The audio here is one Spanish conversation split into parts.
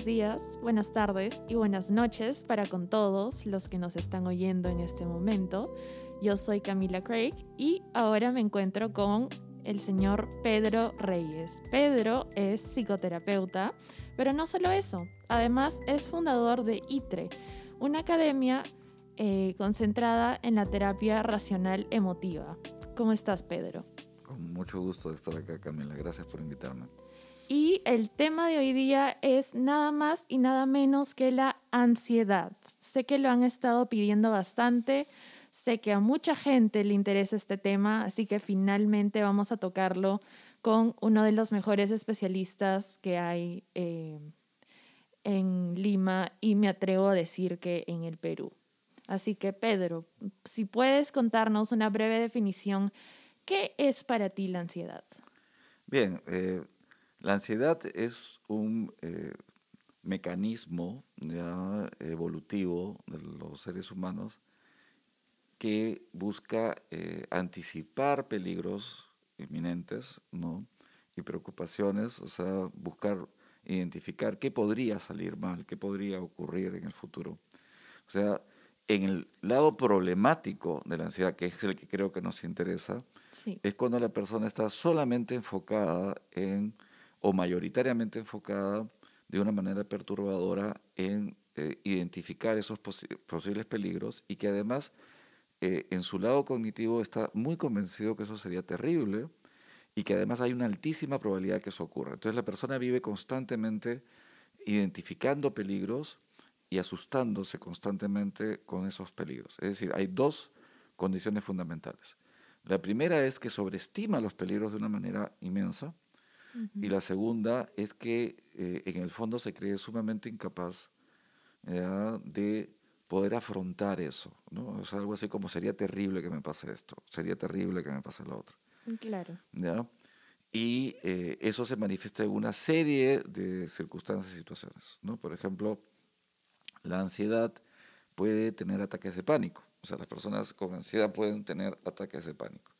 Buenos días, buenas tardes y buenas noches para con todos los que nos están oyendo en este momento. Yo soy Camila Craig y ahora me encuentro con el señor Pedro Reyes. Pedro es psicoterapeuta, pero no solo eso, además es fundador de ITRE, una academia eh, concentrada en la terapia racional emotiva. ¿Cómo estás, Pedro? Con mucho gusto de estar acá, Camila. Gracias por invitarme. Y el tema de hoy día es nada más y nada menos que la ansiedad. Sé que lo han estado pidiendo bastante, sé que a mucha gente le interesa este tema, así que finalmente vamos a tocarlo con uno de los mejores especialistas que hay eh, en Lima y me atrevo a decir que en el Perú. Así que Pedro, si puedes contarnos una breve definición, ¿qué es para ti la ansiedad? Bien, eh, la ansiedad es un eh, mecanismo evolutivo de los seres humanos que busca eh, anticipar peligros inminentes ¿no? y preocupaciones, o sea, buscar identificar qué podría salir mal, qué podría ocurrir en el futuro. O sea, en el lado problemático de la ansiedad, que es el que creo que nos interesa, es cuando la persona está solamente enfocada en o mayoritariamente enfocada de una manera perturbadora en eh, identificar esos posibles peligros y que además eh, en su lado cognitivo está muy convencido que eso sería terrible y que además hay una altísima probabilidad que eso ocurra. Entonces la persona vive constantemente identificando peligros y asustándose constantemente con esos peligros. Es decir, hay dos condiciones fundamentales. La primera es que sobreestima los peligros de una manera inmensa y la segunda es que eh, en el fondo se cree sumamente incapaz de poder afrontar eso. ¿no? O sea, algo así como sería terrible que me pase esto, sería terrible que me pase lo otro. Claro. Y eh, eso se manifiesta en una serie de circunstancias y situaciones. ¿no? Por ejemplo, la ansiedad puede tener ataques de pánico. O sea, las personas con ansiedad pueden tener ataques de pánico.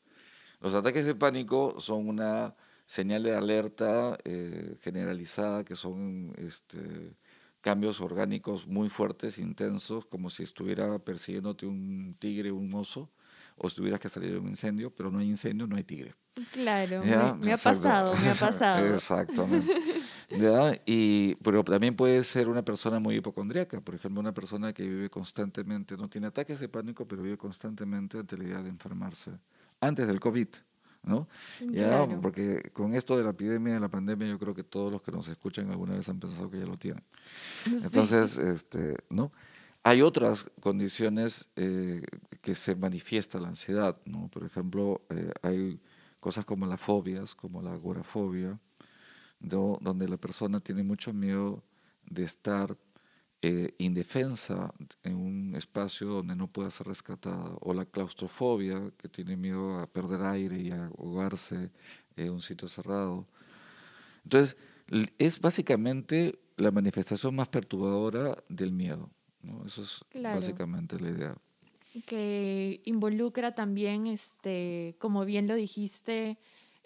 Los ataques de pánico son una señal de alerta eh, generalizada que son este, cambios orgánicos muy fuertes, intensos, como si estuviera persiguiéndote un tigre o un oso, o estuvieras que salir de un incendio, pero no hay incendio, no hay tigre. Claro, me, ha pasado, me ha pasado. Exactamente. Y, pero también puede ser una persona muy hipocondríaca, por ejemplo, una persona que vive constantemente, no tiene ataques de pánico, pero vive constantemente ante la idea de enfermarse antes del COVID. ¿No? Ya, porque con esto de la epidemia, de la pandemia, yo creo que todos los que nos escuchan alguna vez han pensado que ya lo tienen. Entonces, este, ¿no? Hay otras condiciones eh, que se manifiesta la ansiedad, ¿no? Por ejemplo, eh, hay cosas como las fobias, como la agorafobia, donde la persona tiene mucho miedo de estar eh, indefensa en un espacio donde no pueda ser rescatada, o la claustrofobia, que tiene miedo a perder aire y a ahogarse en un sitio cerrado. Entonces, es básicamente la manifestación más perturbadora del miedo. ¿no? Eso es básicamente la idea. Que involucra también, este, como bien lo dijiste,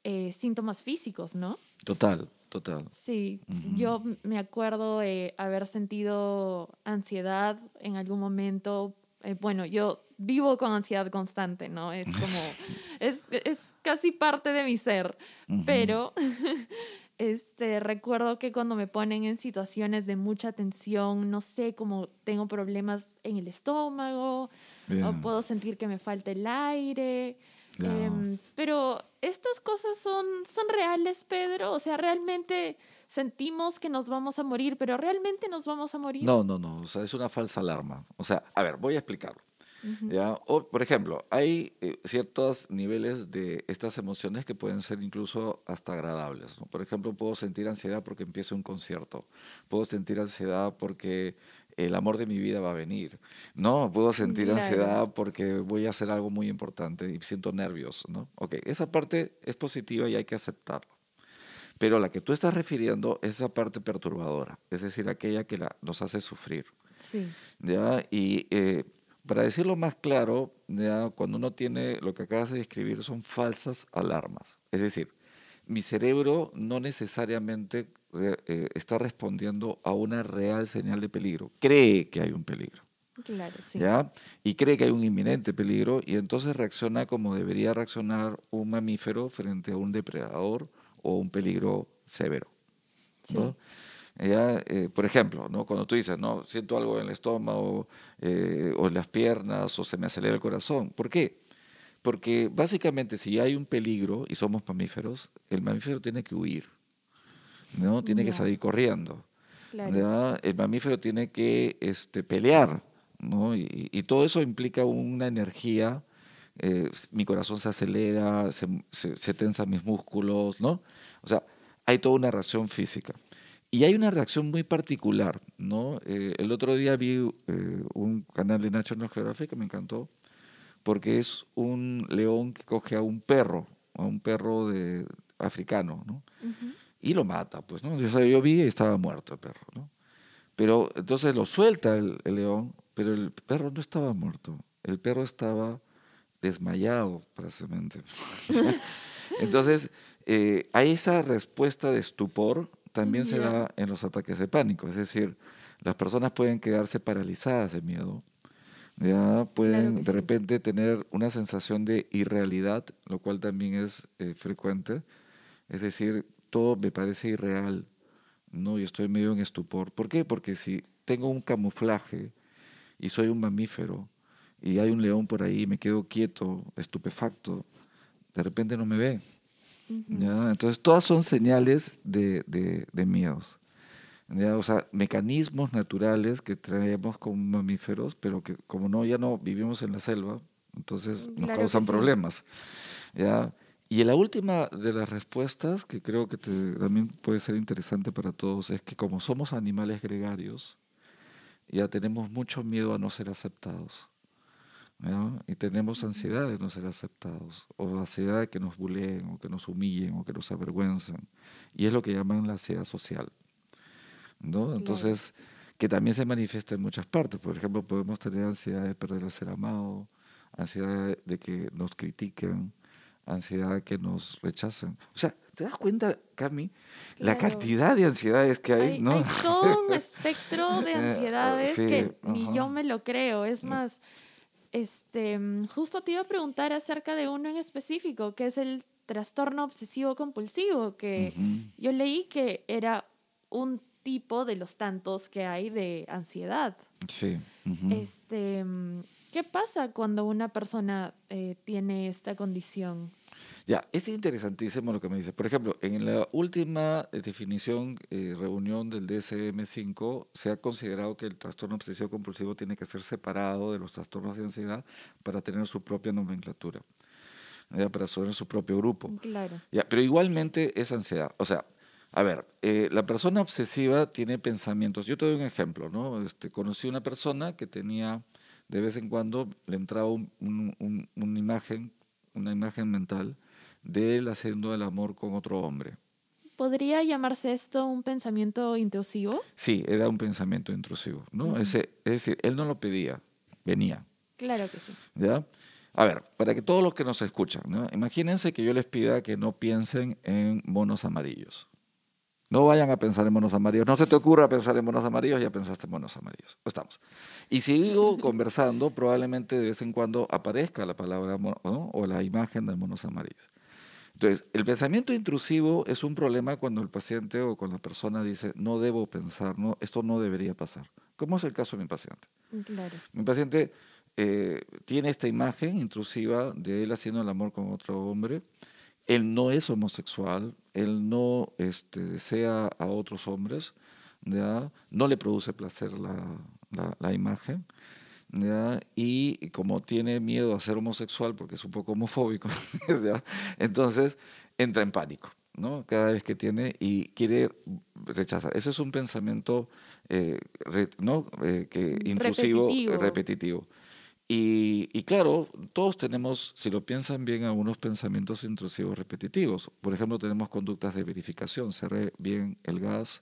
eh, síntomas físicos, ¿no? Total, total. Sí, yo me acuerdo haber sentido ansiedad en algún momento. Eh, bueno, yo vivo con ansiedad constante, ¿no? Es como, es, es, casi parte de mi ser, pero este, recuerdo que cuando me ponen en situaciones de mucha tensión, no sé, como tengo problemas en el estómago, o puedo sentir que me falta el aire. Em, pero estas cosas son, son reales, Pedro. O sea, realmente sentimos que nos vamos a morir, pero realmente nos vamos a morir. No, no, no. O sea, es una falsa alarma. O sea, a ver, voy a explicarlo. ¿ya? O, por ejemplo, hay eh, ciertos niveles de estas emociones que pueden ser incluso hasta agradables. Por ejemplo, puedo sentir ansiedad porque empieza un concierto. Puedo sentir ansiedad porque el amor de mi vida va a venir. No, puedo sentir ansiedad porque voy a hacer algo muy importante y siento nervios, ¿no? Ok, esa parte es positiva y hay que aceptarlo. Pero la que tú estás refiriendo es esa parte perturbadora, es decir, aquella que la, nos hace sufrir. Sí. ¿ya? Y eh, para decirlo más claro, ¿ya? cuando uno tiene lo que acabas de describir son falsas alarmas. Es decir, mi cerebro no necesariamente eh, está respondiendo a una real señal de peligro. Cree que hay un peligro. Claro, sí. ¿ya? Y cree que hay un inminente peligro y entonces reacciona como debería reaccionar un mamífero frente a un depredador o un peligro severo. ¿no? ¿Ya? Eh, por ejemplo, ¿no? cuando tú dices, no, siento algo en el estómago eh, o en las piernas o se me acelera el corazón. ¿Por qué? Porque básicamente si hay un peligro y somos mamíferos, el mamífero tiene que huir, ¿no? Tiene que salir corriendo. El mamífero tiene que este, pelear, ¿no? Y, todo eso implica una energía, eh, mi corazón se acelera, se, se, tensan mis músculos, ¿no? O sea, hay toda una reacción física. Y hay una reacción muy particular, ¿no? Eh, el otro día vi eh, un canal de National Geographic que me encantó, porque es un león que coge a un perro, a un perro de, africano, ¿no? Y lo mata, pues, ¿no? Yo, yo vi y estaba muerto el perro, ¿no? Pero entonces lo suelta el, león, pero el perro no estaba muerto, el perro estaba desmayado, prácticamente. entonces, eh, hay esa respuesta de estupor, también se da en los ataques de pánico, es decir, las personas pueden quedarse paralizadas de miedo, ya pueden de repente tener una sensación de irrealidad, lo cual también es eh, frecuente. Es decir, todo me parece irreal, ¿no? Y estoy medio en estupor. ¿Por qué? Porque si tengo un camuflaje y soy un mamífero y hay un león por ahí y me quedo quieto, estupefacto, de repente no me ve. ¿ya? Entonces, todas son señales de, de, de miedos. O sea, mecanismos naturales que traemos como mamíferos, pero que como no, ya no vivimos en la selva, entonces nos causan problemas. ¿ya? Y la última de las respuestas, que creo que también puede ser interesante para todos, es que como somos animales gregarios, ya tenemos mucho miedo a no ser aceptados. Y tenemos ansiedad de no ser aceptados, o ansiedad de que nos buleen, o que nos humillen, o que nos avergüencen. Y es lo que llaman la ansiedad social. ¿no? Entonces, que también se manifiesta en muchas partes. Por ejemplo, podemos tener ansiedad de perder a ser amado, ansiedad de que nos critiquen, ansiedad que nos rechacen. O sea, ¿te das cuenta, Cami? La cantidad de ansiedades que hay, ¿no? Hay todo un espectro de ansiedades que ni yo me lo creo. Es más, este, justo te iba a preguntar acerca de uno en específico, que es el trastorno obsesivo compulsivo, que yo leí que era un tipo de los tantos que hay de ansiedad. Sí. este, ¿Qué pasa cuando una persona eh, tiene esta condición? Ya, es interesantísimo lo que me dices. Por ejemplo, en la última eh, definición, eh, reunión del DSM-5, se ha considerado que el trastorno obsesivo compulsivo tiene que ser separado de los trastornos de ansiedad para tener su propia nomenclatura, para tener su propio grupo. Claro. Ya, pero igualmente es ansiedad. O sea, a ver, eh, la persona obsesiva tiene pensamientos. Yo te doy un ejemplo, ¿no? Este, conocí una persona que tenía, de vez en cuando, le entraba una imagen, una imagen mental de él haciendo el amor con otro hombre. ¿Podría llamarse esto un pensamiento intrusivo? Sí, era un pensamiento intrusivo, ¿no? Ese, es decir, él no lo pedía, venía. Claro que sí. ¿Ya? A ver, para que todos los que nos escuchan, ¿no? imagínense que yo les pida que no piensen en monos amarillos. No vayan a pensar en monos amarillos. No se te ocurra pensar en monos amarillos, ya pensaste en monos amarillos. Estamos. Y sigo conversando, probablemente de vez en cuando aparezca la palabra o la imagen de monos amarillos. Entonces, el pensamiento intrusivo es un problema cuando el paciente o cuando la persona dice, no debo pensar, no, esto no debería pasar. ¿Cómo es el caso de mi paciente? Claro. Mi paciente eh, tiene esta imagen intrusiva de él haciendo el amor con otro hombre él no es homosexual, él no este, desea a otros hombres, ¿ya? no le produce placer la, imagen, y como tiene miedo a ser homosexual porque es un poco homofóbico, entonces entra en pánico. ¿no? cada vez que tiene y quiere rechazar. Eso es un pensamiento eh, ¿no? Eh, que intrusivo, repetitivo. Y, claro, todos tenemos, si lo piensan bien, algunos pensamientos intrusivos repetitivos. Por ejemplo, tenemos conductas de verificación. Cerré bien el gas,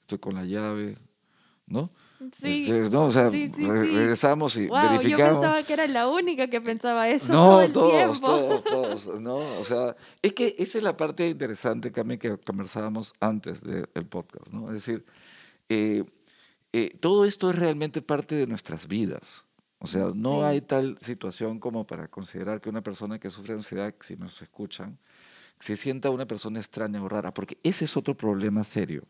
estoy con la llave, ¿no? Sí. Este, ¿no? O sea, Sí, sí, re- regresamos y Wow, yo verificamos. pensaba que era la única que pensaba eso No, todo el todos, tiempo. todos, todos, ¿no? O sea, es que esa es la parte interesante, Cami, que conversábamos antes del podcast, ¿no? Es decir, eh, eh, todo esto es realmente parte de nuestras vidas. O sea, no Sí. hay tal situación como para considerar que una persona que sufre ansiedad, si nos escuchan, se sienta una persona extraña o rara, porque ese es otro problema serio.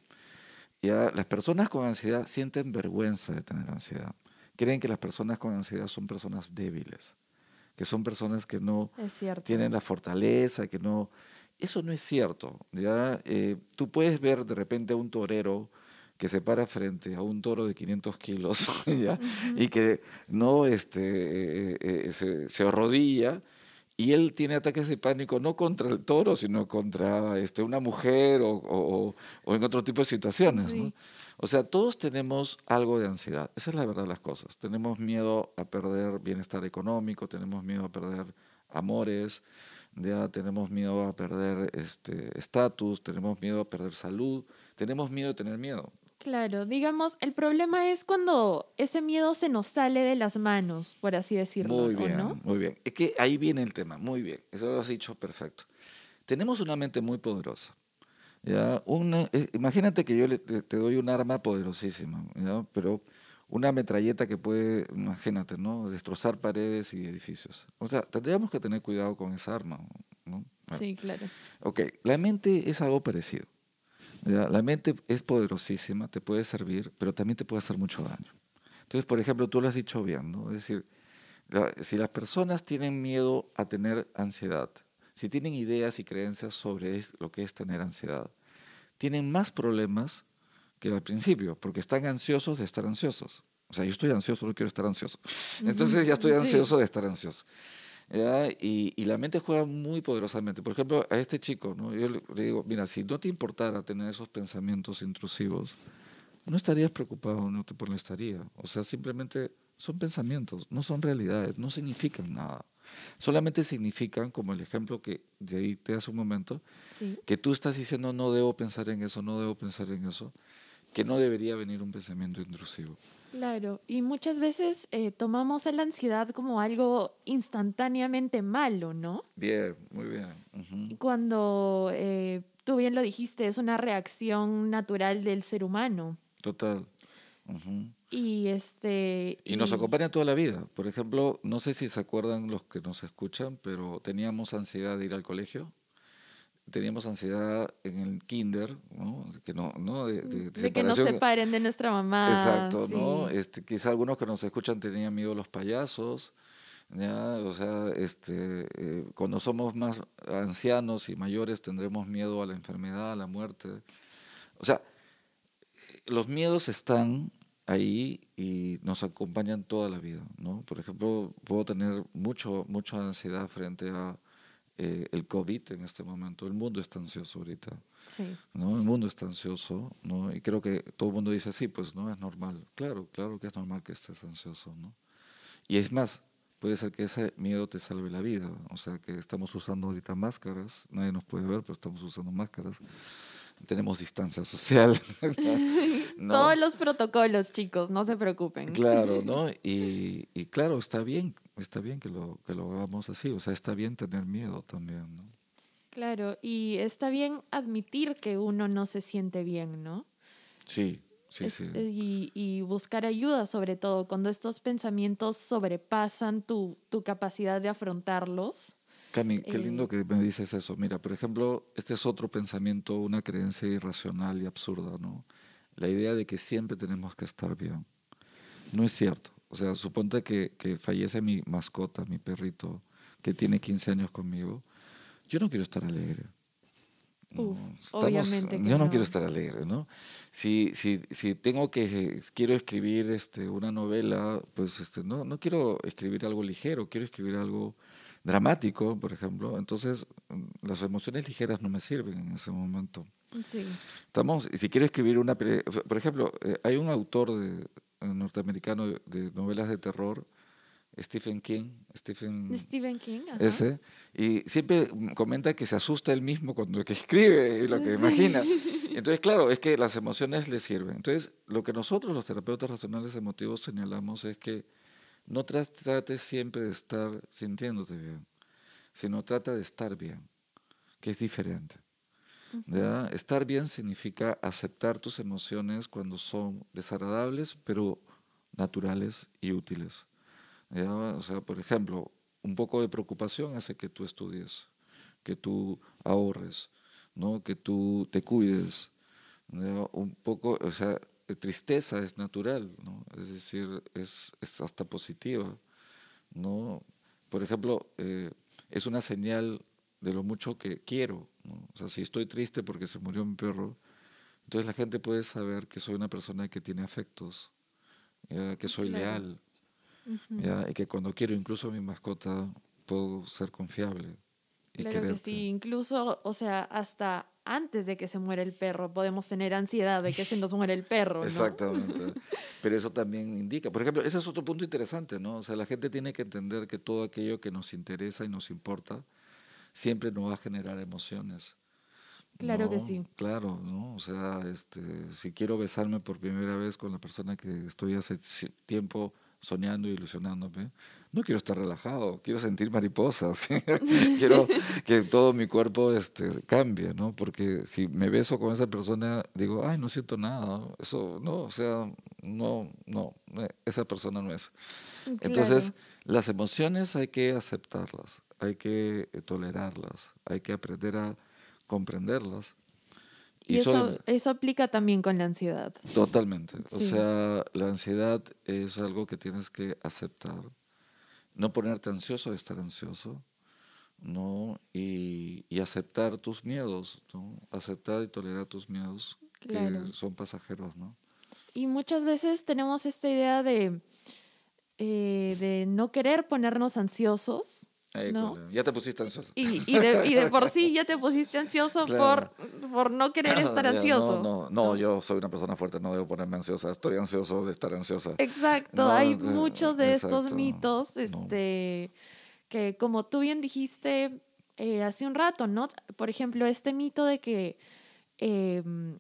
Ya, las personas con ansiedad sienten vergüenza de tener ansiedad. Creen que las personas con ansiedad son personas débiles, que son personas que no tienen la fortaleza, que no... Eso no es cierto. ¿ya? Eh, tú puedes ver de repente a un torero que se para frente a un toro de 500 kilos ¿ya? y que no este, eh, eh, se, se arrodilla y él tiene ataques de pánico no contra el toro, sino contra este, una mujer o, o- en otro tipo de situaciones. ¿no? O sea, todos tenemos algo de ansiedad. Esa es la verdad de las cosas. Tenemos miedo a perder bienestar económico, tenemos miedo a perder amores, ya tenemos miedo a perder este estatus, tenemos miedo a perder salud, tenemos miedo de tener miedo. Claro, digamos, el problema es cuando ese miedo se nos sale de las manos, por así decirlo, Muy ¿o bien, no? muy bien. Es que ahí viene el tema, muy bien. Eso lo has dicho perfecto. Tenemos una mente muy poderosa. ¿ya? Una, eh, imagínate que yo le- te, te doy un arma poderosísima, ¿ya? pero una metralleta que puede, imagínate, ¿no? destrozar paredes y edificios. O sea, tendríamos que tener cuidado con esa arma. ¿no? Bueno, Sí, claro. Ok, la mente es algo parecido. La mente es poderosísima, te puede servir, pero también te puede hacer mucho daño. Entonces, por ejemplo, tú lo has dicho bien, ¿no? Es decir, la- si las personas tienen miedo a tener ansiedad, si tienen ideas y creencias sobre es- lo que es tener ansiedad, tienen más problemas que al principio, porque están ansiosos de estar ansiosos. O sea, yo estoy ansioso, no quiero estar ansioso. Entonces ya estoy Sí. ansioso de estar ansioso. ¿Ya? Y, y la mente juega muy poderosamente. Por ejemplo, a este chico, ¿no? yo le, le digo, mira, si no te importara tener esos pensamientos intrusivos, no estarías preocupado, no te molestaría. O sea, simplemente son pensamientos, no son realidades, no significan nada. Solamente significan, como el ejemplo que de ahí te hace un momento, Sí, que tú estás diciendo no debo pensar en eso, no debo pensar en eso, que no debería venir un pensamiento intrusivo. Claro. Y muchas veces eh, tomamos a la ansiedad como algo instantáneamente malo, ¿no? Bien, muy bien. Cuando eh, tú bien lo dijiste, es una reacción natural del ser humano. Total. Y este. Y nos acompaña toda la vida. Por ejemplo, no sé si se acuerdan los que nos escuchan, pero teníamos ansiedad de ir al colegio. Teníamos ansiedad en el kinder, ¿no? Que no, ¿no? De, de- de de que nos separen de nuestra mamá. Exacto, sí. ¿no? Este, quizá algunos que nos escuchan tenían miedo a los payasos, ¿ya? O sea, este, eh, cuando somos más ancianos y mayores tendremos miedo a la enfermedad, a la muerte. O sea, los miedos están ahí y nos acompañan toda la vida, ¿no? Por ejemplo, puedo tener mucho, mucha ansiedad frente a eh, el COVID en este momento. El mundo está ansioso ahorita. Sí. ¿no? El mundo está ansioso, ¿no? Y creo que todo el mundo dice, sí, pues no es normal. Claro, claro que es normal que estés ansioso, ¿no? Y es más, puede ser que ese miedo te salve la vida. O sea, que estamos usando ahorita máscaras, nadie nos puede ver, pero estamos usando máscaras. Tenemos distancia social. ¿no? Todos los protocolos, chicos, no se preocupen. Claro, ¿no? Y, y claro, está bien, está bien que lo, que lo hagamos así. O sea, está bien tener miedo también, ¿no? Claro, y está bien admitir que uno no se siente bien, ¿no? Sí, sí, sí. Y, y buscar ayuda, sobre todo, cuando estos pensamientos sobrepasan tu, tu capacidad de afrontarlos. Cami, qué Eh, lindo que me dices eso. Mira, por ejemplo, este es otro pensamiento, una creencia irracional y absurda, ¿no? La idea de que siempre tenemos que estar bien. No es cierto. O sea, suponte que, que fallece mi mascota, mi perrito, que tiene 15 años conmigo. Yo no quiero estar alegre. No, Uf, obviamente que yo no, no. quiero estar alegre, ¿no? Si, si, si tengo que, quiero escribir este, una novela, pues este, no, no quiero escribir algo ligero, quiero escribir algo dramático, por ejemplo. Entonces, las emociones ligeras no me sirven en ese momento. Sí, Estamos, y si quiero escribir una, por ejemplo, eh, hay un autor de, eh, norteamericano de, novelas de terror, Stephen King, Stephen Stephen King. ajá. ese, y siempre comenta que se asusta él mismo cuando lo que escribe y lo que imagina. Entonces, claro, es que las emociones le sirven. Entonces, lo que nosotros los terapeutas racionales emotivos señalamos es que no trates siempre de estar sintiéndote bien, sino trata de estar bien, que es diferente. Estar bien significa aceptar tus emociones cuando son desagradables, pero naturales y útiles. O sea, por ejemplo, un poco de preocupación hace que tú estudies, que tú ahorres, ¿no? que tú te cuides. Un poco, o sea, tristeza es natural, ¿no? es decir, es, es hasta positiva. ¿no? Por ejemplo, eh, es una señal de lo mucho que quiero. O sea, si estoy triste porque se murió mi perro, entonces la gente puede saber que soy una persona que tiene afectos, que soy leal, y que cuando quiero incluso a mi mascota puedo ser confiable. Y claro que sí, incluso, o sea, hasta antes de que se muera el perro podemos tener ansiedad de que se nos muera el perro. ¿no? Exactamente. Pero eso también indica, por ejemplo, ese es otro punto interesante, ¿no? O sea, la gente tiene que entender que todo aquello que nos interesa y nos importa siempre nos va a generar emociones. Claro que sí. Claro, ¿no? O sea, este, si quiero besarme por primera vez con la persona que estoy hace tiempo soñando y ilusionándome, no quiero estar relajado, quiero sentir mariposas, quiero que todo mi cuerpo este, cambie, ¿no? Porque si me beso con esa persona, digo, ay, no siento nada, eso, no, o sea, no, no, eh, esa persona no es. Entonces, las emociones hay que aceptarlas, hay que eh, tolerarlas, hay que aprender a comprenderlas. Y, eso, eso aplica también con la ansiedad. Totalmente. O sea, la ansiedad es algo que tienes que aceptar. No ponerte ansioso de estar ansioso, ¿no? Y, y aceptar tus miedos, ¿no? Aceptar y tolerar tus miedos que son pasajeros, ¿no? Y muchas veces tenemos esta idea de, eh, de no querer ponernos ansiosos ¿no? Ya te pusiste ansioso. Y, y, de, y, de, por sí ya te pusiste ansioso por, por no querer estar ansioso. No, no, no, yo soy una persona fuerte, no debo ponerme ansiosa. Estoy ansioso de estar ansiosa. Exacto, hay muchos de estos mitos este, que, como tú bien dijiste eh, hace un rato, ¿no? Por ejemplo, este mito de que em,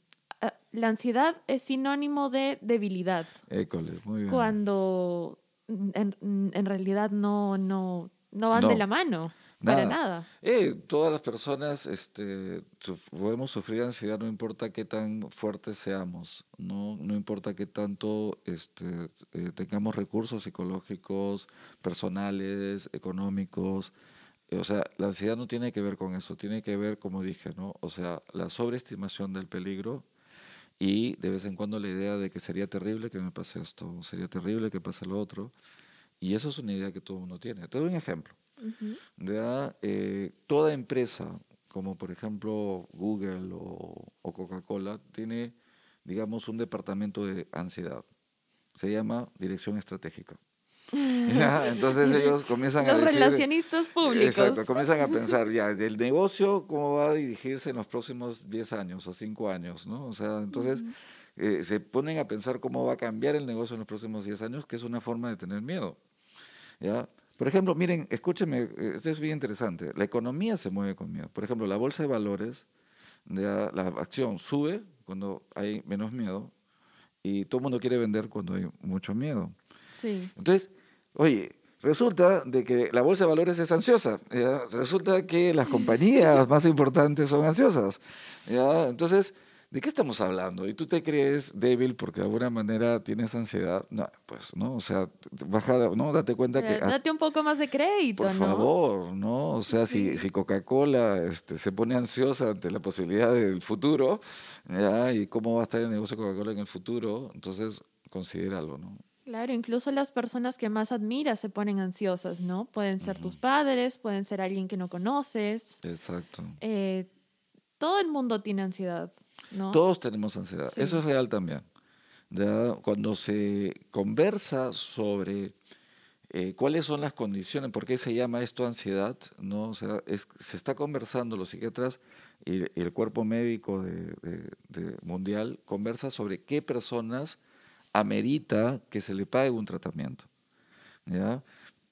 la ansiedad es sinónimo de debilidad. École, muy bien. Cuando en, en realidad no, no, no van de la mano. Para nada. Eh, todas las personas este, podemos sufrir ansiedad, no importa qué tan fuertes seamos, no, no importa qué tanto este, eh, tengamos recursos psicológicos, personales, económicos. o sea, la ansiedad no tiene que ver con eso, tiene que ver, como dije, ¿no? O sea, la sobreestimación del peligro y de vez en cuando la idea de que sería terrible que me pase esto, sería terrible que pase lo otro. Y eso es una idea que todo el mundo tiene. Te doy un ejemplo. Eh, toda empresa, como por ejemplo Google o, Coca-Cola, tiene, digamos, un departamento de ansiedad. Se llama Dirección Estratégica. Entonces ellos comienzan a decir... Los relacionistas públicos. Exacto, comienzan a pensar ya, del negocio, ¿cómo va a dirigirse en los próximos 10 años o 5 años? ¿no? O sea, entonces... Eh, se ponen a pensar cómo va a cambiar el negocio en los próximos 10 años, que es una forma de tener miedo. ¿Ya? Por ejemplo, miren, escúchenme, eh, esto es bien interesante. La economía se mueve con miedo. Por ejemplo, la bolsa de valores, la acción sube cuando hay menos miedo y todo el mundo quiere vender cuando hay mucho miedo. Sí. Entonces, oye, resulta de que la bolsa de valores es ansiosa. Resulta que las compañías más importantes son ansiosas. ¿ya? Entonces, ¿de qué estamos hablando? Y tú te crees débil porque de alguna manera tienes ansiedad. No, pues, ¿no? O sea, baja, ¿no? Date cuenta que... Date un poco más de crédito, Por favor, ¿no? O sea, si, si Coca-Cola este, se pone ansiosa ante la posibilidad del futuro, ¿ya? ¿Y cómo va a estar el negocio de Coca-Cola en el futuro? Entonces, considéralo, ¿no? Claro, incluso las personas que más admiras se ponen ansiosas, ¿no? Pueden ser tus padres, pueden ser alguien que no conoces. Exacto. Eh, todo el mundo tiene ansiedad. Todos tenemos ansiedad. Eso es real también. Cuando se conversa sobre eh, cuáles son las condiciones, por qué se llama esto ansiedad, ¿no? O sea, se está conversando, los psiquiatras y, el cuerpo médico de, mundial conversa sobre qué personas amerita que se le pague un tratamiento. ¿ya?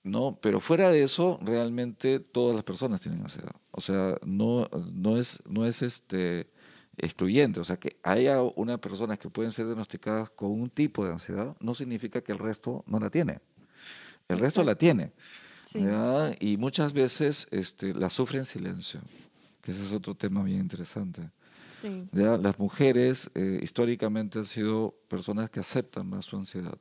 No, pero fuera de eso, realmente todas las personas tienen ansiedad. O sea, no, no, es, no es este excluyente. O sea, que haya unas personas que pueden ser diagnosticadas con un tipo de ansiedad, no significa que el resto no la tiene. El resto la tiene. Y muchas veces este, la sufre en silencio, que ese es otro tema bien interesante. Las mujeres eh, históricamente han sido personas que aceptan más su ansiedad.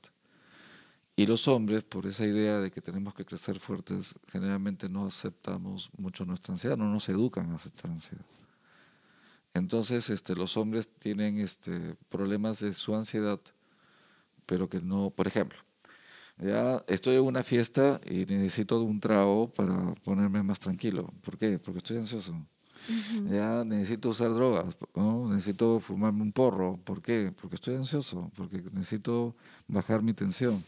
Y los hombres, por esa idea de que tenemos que crecer fuertes, generalmente no aceptamos mucho nuestra ansiedad, no nos educan a aceptar ansiedad. Entonces, este, los hombres tienen este, problemas de su ansiedad, pero que no, por ejemplo, ya estoy en una fiesta y necesito un trago para ponerme más tranquilo. ¿Por qué? Porque estoy ansioso. Ya necesito usar drogas, ¿no? necesito fumarme un porro. ¿Por qué? Porque estoy ansioso, porque necesito bajar mi tensión.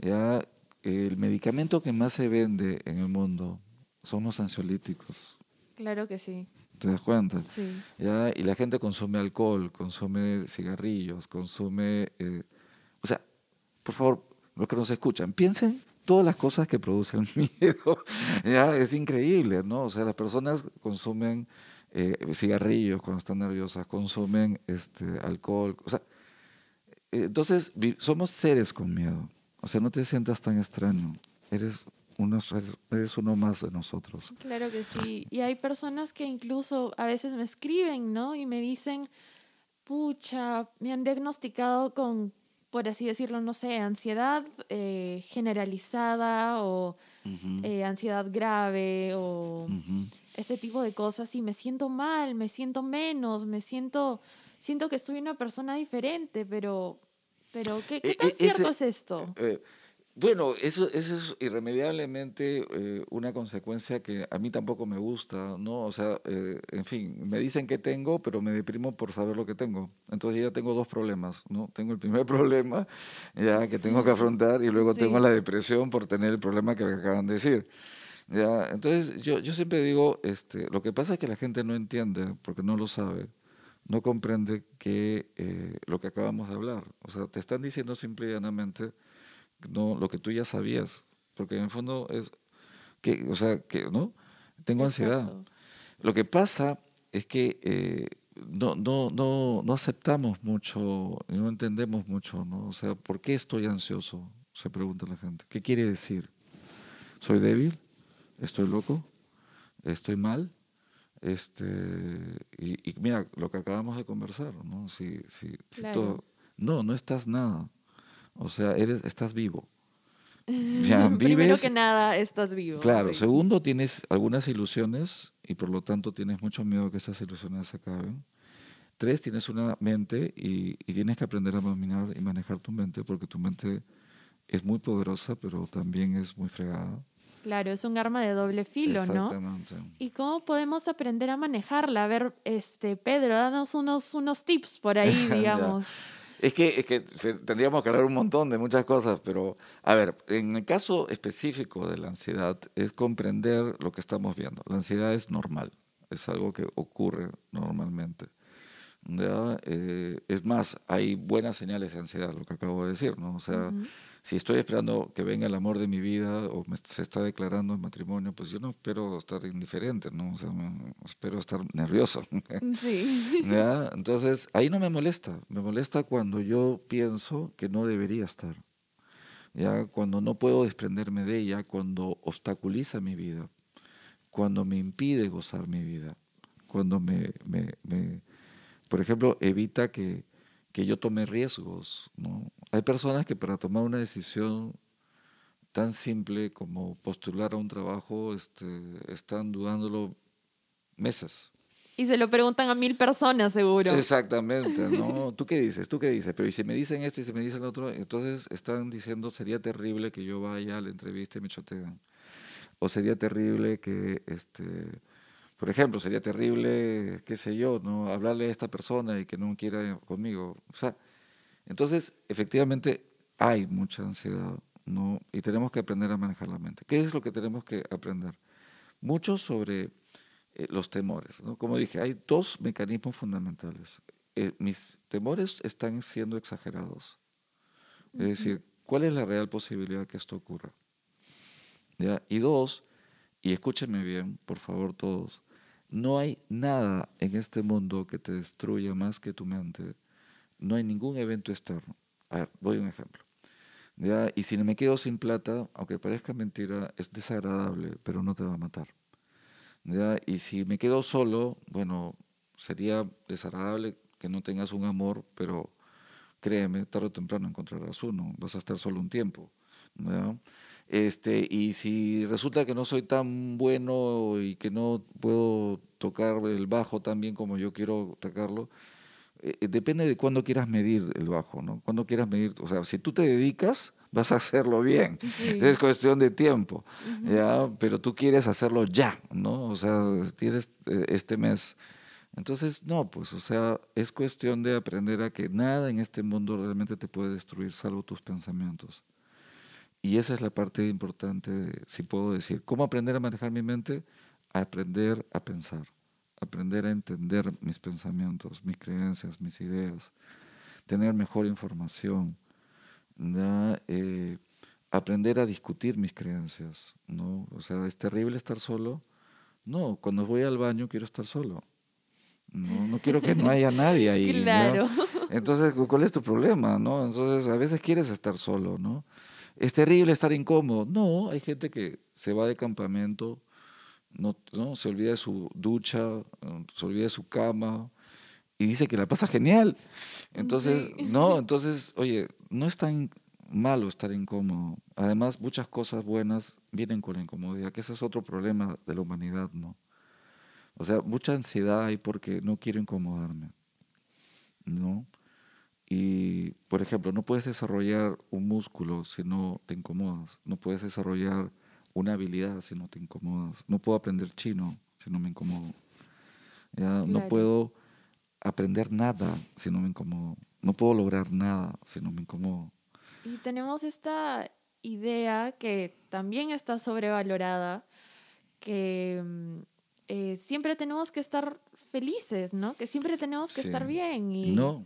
Ya el medicamento que más se vende en el mundo son los ansiolíticos. Claro que sí. ¿Te das cuenta? Sí. ¿Ya? Y la gente consume alcohol, consume cigarrillos, consume... Eh, o sea, por favor, los que nos escuchan, piensen todas las cosas que producen miedo. ya es increíble, ¿no? O sea, las personas consumen eh, cigarrillos cuando están nerviosas, consumen este, alcohol. O sea, entonces somos seres con miedo. O sea, no te sientas tan extraño. Eres uno, eres uno más de nosotros. Claro que sí. Y hay personas que incluso a veces me escriben, ¿no? Y me dicen, pucha, me han diagnosticado con por así decirlo, no sé, ansiedad eh, generalizada o eh, ansiedad grave o este tipo de cosas y me siento mal, me siento menos, me siento, siento que estoy una persona diferente, pero, pero ¿qué, qué e, tan e, cierto es esto? Bueno, eso, eso es irremediablemente eh, una consecuencia que a mí tampoco me gusta, ¿no? O sea, eh, en fin, me dicen que tengo, pero me deprimo por saber lo que tengo. Entonces ya tengo dos problemas, ¿no? Tengo el primer problema ya que tengo que afrontar y luego tengo la depresión por tener el problema que me acaban de decir. Ya, entonces yo, yo siempre digo, este, lo que pasa es que la gente no entiende, porque no lo sabe, no comprende que eh, lo que acabamos de hablar, o sea, te están diciendo simple y llanamente no lo que tú ya sabías, porque en el fondo es que, o sea, que, ¿no? Tengo ansiedad. Lo que pasa es que eh, no, no, no, no aceptamos mucho, no entendemos mucho, ¿no? O sea, ¿por qué estoy ansioso? Se pregunta la gente. ¿Qué quiere decir? ¿Soy débil? ¿Estoy loco? ¿Estoy mal? Este, y, y mira, lo que acabamos de conversar, ¿no? Si, si, si todo, no, no estás nada. O sea, eres, estás vivo. Ya, vives, Primero que nada, estás vivo. Claro. Segundo, tienes algunas ilusiones y por lo tanto tienes mucho miedo que esas ilusiones se acaben. Tres, tienes una mente y, y, tienes que aprender a dominar y manejar tu mente porque tu mente es muy poderosa, pero también es muy fregada. Claro, es un arma de doble filo, Exactamente. ¿no? ¿Y cómo podemos aprender a manejarla? A ver, este, Pedro, danos unos, unos tips por ahí, digamos. Es que, es que tendríamos que hablar un montón de muchas cosas, pero a ver, en el caso específico de la ansiedad es comprender lo que estamos viendo. La ansiedad es normal, es algo que ocurre normalmente. Eh, es más, hay buenas señales de ansiedad, lo que acabo de decir, ¿no? O sea, si estoy esperando que venga el amor de mi vida o se está declarando el matrimonio, pues yo no espero estar indiferente, ¿no? O sea, espero estar nervioso. Sí. Entonces, ahí no me molesta. Me molesta cuando yo pienso que no debería estar. ¿ya? Cuando no puedo desprenderme de ella, cuando obstaculiza mi vida, cuando me impide gozar mi vida, cuando me, me, me por ejemplo, evita que que yo tome riesgos. ¿no? Hay personas que para tomar una decisión tan simple como postular a un trabajo este, están dudándolo meses. Y se lo preguntan a mil personas, seguro. Exactamente, ¿no? ¿Tú qué dices? ¿Tú qué dices? Pero y si me dicen esto y si me dicen lo otro, entonces están diciendo sería terrible que yo vaya a la entrevista y me chotean. O sería terrible que este por ejemplo, sería terrible, qué sé yo, no hablarle a esta persona y que no quiera conmigo. O sea, entonces, efectivamente, hay mucha ansiedad, ¿no? Y tenemos que aprender a manejar la mente. ¿Qué es lo que tenemos que aprender? Mucho sobre eh, los temores, ¿no? Como dije, hay dos mecanismos fundamentales. Eh, mis temores están siendo exagerados. Es decir, ¿cuál es la real posibilidad que esto ocurra? ¿Ya? Y dos, y escúchenme bien, por favor todos, No hay nada en este mundo que te destruya más que tu mente. No hay ningún evento externo. A ver, voy a un ejemplo. ¿ya? Y si me quedo sin plata, aunque parezca mentira, es desagradable, pero no te va a matar. ¿ya? Y si me quedo solo, bueno, sería desagradable que no tengas un amor, pero créeme, tarde o temprano encontrarás uno, vas a estar solo un tiempo. Este, y si resulta que no soy tan bueno y que no puedo tocar el bajo tan bien como yo quiero tocarlo, eh, eh, depende de cuándo quieras medir el bajo, ¿no? Cuándo quieras medir, o sea, si tú te dedicas, vas a hacerlo bien. Es cuestión de tiempo, ¿ya? Pero tú quieres hacerlo ya, ¿no? O sea, tienes eh, este mes entonces, no, pues, o sea, es cuestión de aprender a que nada en este mundo realmente te puede destruir, salvo tus pensamientos. Y esa es la parte importante, si puedo decir. ¿Cómo aprender a manejar mi mente? aprender a pensar, aprender a entender mis pensamientos, mis creencias, mis ideas, tener mejor información, eh, aprender a discutir mis creencias. ¿no? O sea, ¿es terrible estar solo? No, cuando voy al baño quiero estar solo no, no quiero que no haya nadie ahí. Claro. Entonces, ¿cuál es tu problema? ¿no? Entonces, a veces quieres estar solo, ¿no? Es terrible estar incómodo. No, hay gente que se va de campamento, no, no se olvida de su ducha, se olvida de su cama y dice que la pasa genial. Entonces, no, entonces, oye, no es tan malo estar incómodo. Además, muchas cosas buenas vienen con la incomodidad, que ese es otro problema de la humanidad, ¿no? O sea, mucha ansiedad hay porque no quiero incomodarme, ¿no? Y, por ejemplo, no puedes desarrollar un músculo si no te incomodas. No puedes desarrollar una habilidad si no te incomodas. No puedo aprender chino si no me incomodo. ¿ya? No puedo aprender nada si no me incomodo. No puedo lograr nada si no me incomodo. Y tenemos esta idea que también está sobrevalorada, que mm, eh, siempre tenemos que estar felices, ¿no? Que siempre tenemos que estar bien. Y, no.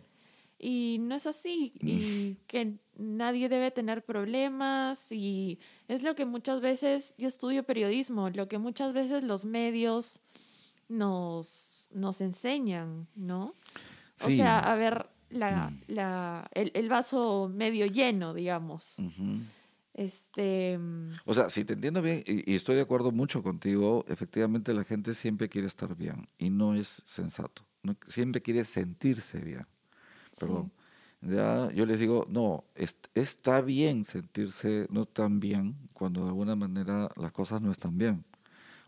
Y no es así. Y que nadie debe tener problemas. Y es lo que muchas veces, yo estudio periodismo, lo que muchas veces los medios nos, nos enseñan, ¿no? O sea, a ver la, mm. la, el, el, vaso medio lleno, digamos. Este... O sea, si te entiendo bien, y, estoy de acuerdo mucho contigo, efectivamente la gente siempre quiere estar bien y no es sensato. siempre quiere sentirse bien. Perdón. Ya, yo les digo, no, está bien sentirse no tan bien cuando de alguna manera las cosas no están bien.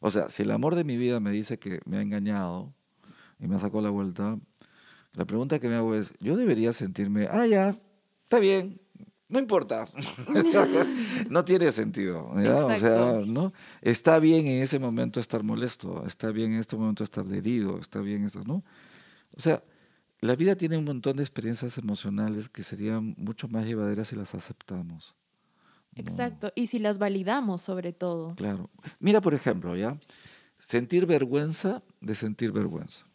O sea, si el amor de mi vida me dice que me ha engañado y me sacó la vuelta, la pregunta que me hago es, yo debería sentirme, ah, ya, está bien, no importa. no tiene sentido. O sea, ¿no? Está bien en ese momento estar molesto, está bien en este momento estar herido, está bien esto, ¿no? O sea, la vida tiene un montón de experiencias emocionales que serían mucho más llevaderas si las aceptamos. Exacto, y si las validamos sobre todo. Claro. Mira, por ejemplo, ¿ya? Sentir vergüenza de sentir vergüenza.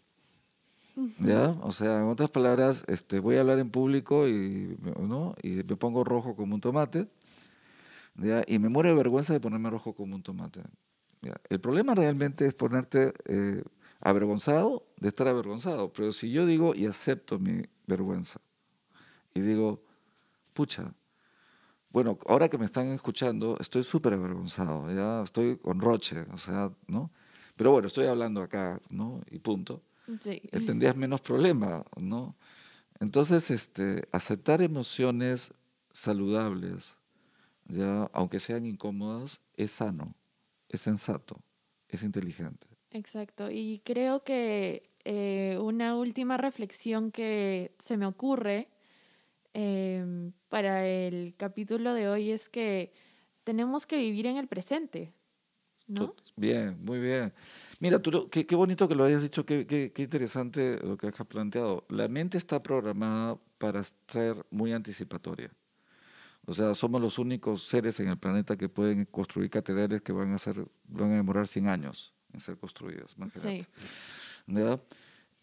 ¿Ya? O sea, en otras palabras, este, voy a hablar en público y, ¿no? y me pongo rojo como un tomate, ¿ya? y me muero de vergüenza de ponerme rojo como un tomate. ¿ya? El problema realmente es ponerte eh, avergonzado de estar avergonzado, pero si yo digo y acepto mi vergüenza, y digo, pucha, bueno, ahora que me están escuchando, estoy súper avergonzado, ya estoy con roche, o sea, ¿no? Pero bueno, estoy hablando acá, ¿no? Y punto sí. Eh, tendrías menos problemas, ¿no? Entonces, este, aceptar emociones saludables, ya, aunque sean incómodas, es sano, es sensato, es inteligente. Exacto. Y creo que eh, una última reflexión que se me ocurre em, para el capítulo de hoy es que tenemos que vivir en el presente. ¿no? Bien, muy bien. Mira, tú, qué, qué, bonito que lo hayas dicho, qué, qué, qué, interesante lo que has planteado. La mente está programada para ser muy anticipatoria. O sea, somos los únicos seres en el planeta que pueden construir catedrales que van a, ser, van a demorar 100 años en ser construidas. Sí.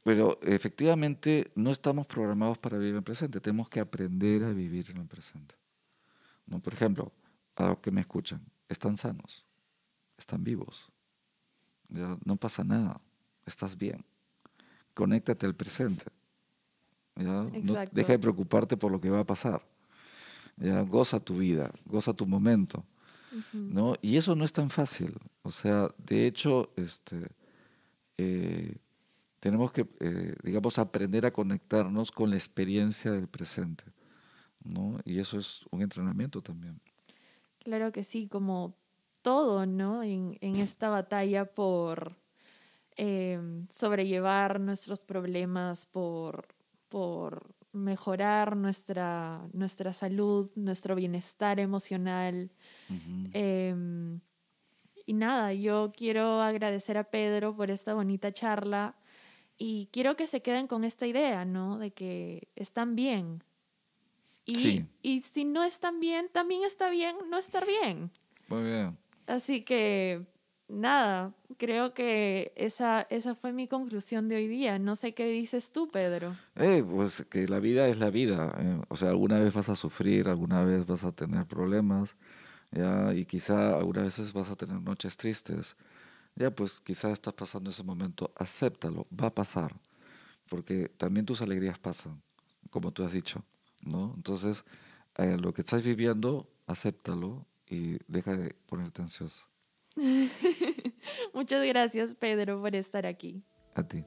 Pero efectivamente no estamos programados para vivir en el presente, tenemos que aprender a vivir en el presente. ¿No? Por ejemplo, a los que me escuchan, están sanos, están vivos, no pasa nada. estás bien. Conéctate al presente. ¿ya? No, deja de preocuparte por lo que va a pasar. ¿ya? Goza tu vida, goza tu momento. ¿No? Y eso no es tan fácil. O sea, de hecho, este, eh, tenemos que, eh, digamos, aprender a conectarnos con la experiencia del presente. ¿no? Y eso es un entrenamiento también. Claro que sí, como todo, ¿no? En, en esta batalla por em, sobrellevar nuestros problemas, por, por mejorar nuestra, nuestra salud, nuestro bienestar emocional. Em, y nada, yo quiero agradecer a Pedro por esta bonita charla y quiero que se queden con esta idea, ¿no? De que están bien. Y, y si no están bien, también está bien no estar bien. Muy bien. Así que nada, creo que esa, esa fue mi conclusión de hoy día. No sé qué dices tú, Pedro. Eh, pues que la vida es la vida. Eh. O sea, alguna vez vas a sufrir, alguna vez vas a tener problemas, ya, y quizá algunas veces vas a tener noches tristes. Ya, pues quizá estás pasando ese momento, acéptalo, va a pasar, porque también tus alegrías pasan, como tú has dicho, ¿no? Entonces, eh, lo que estás viviendo, acéptalo y deja de ponerte ansioso. Muchas gracias, Pedro, por estar aquí. A ti.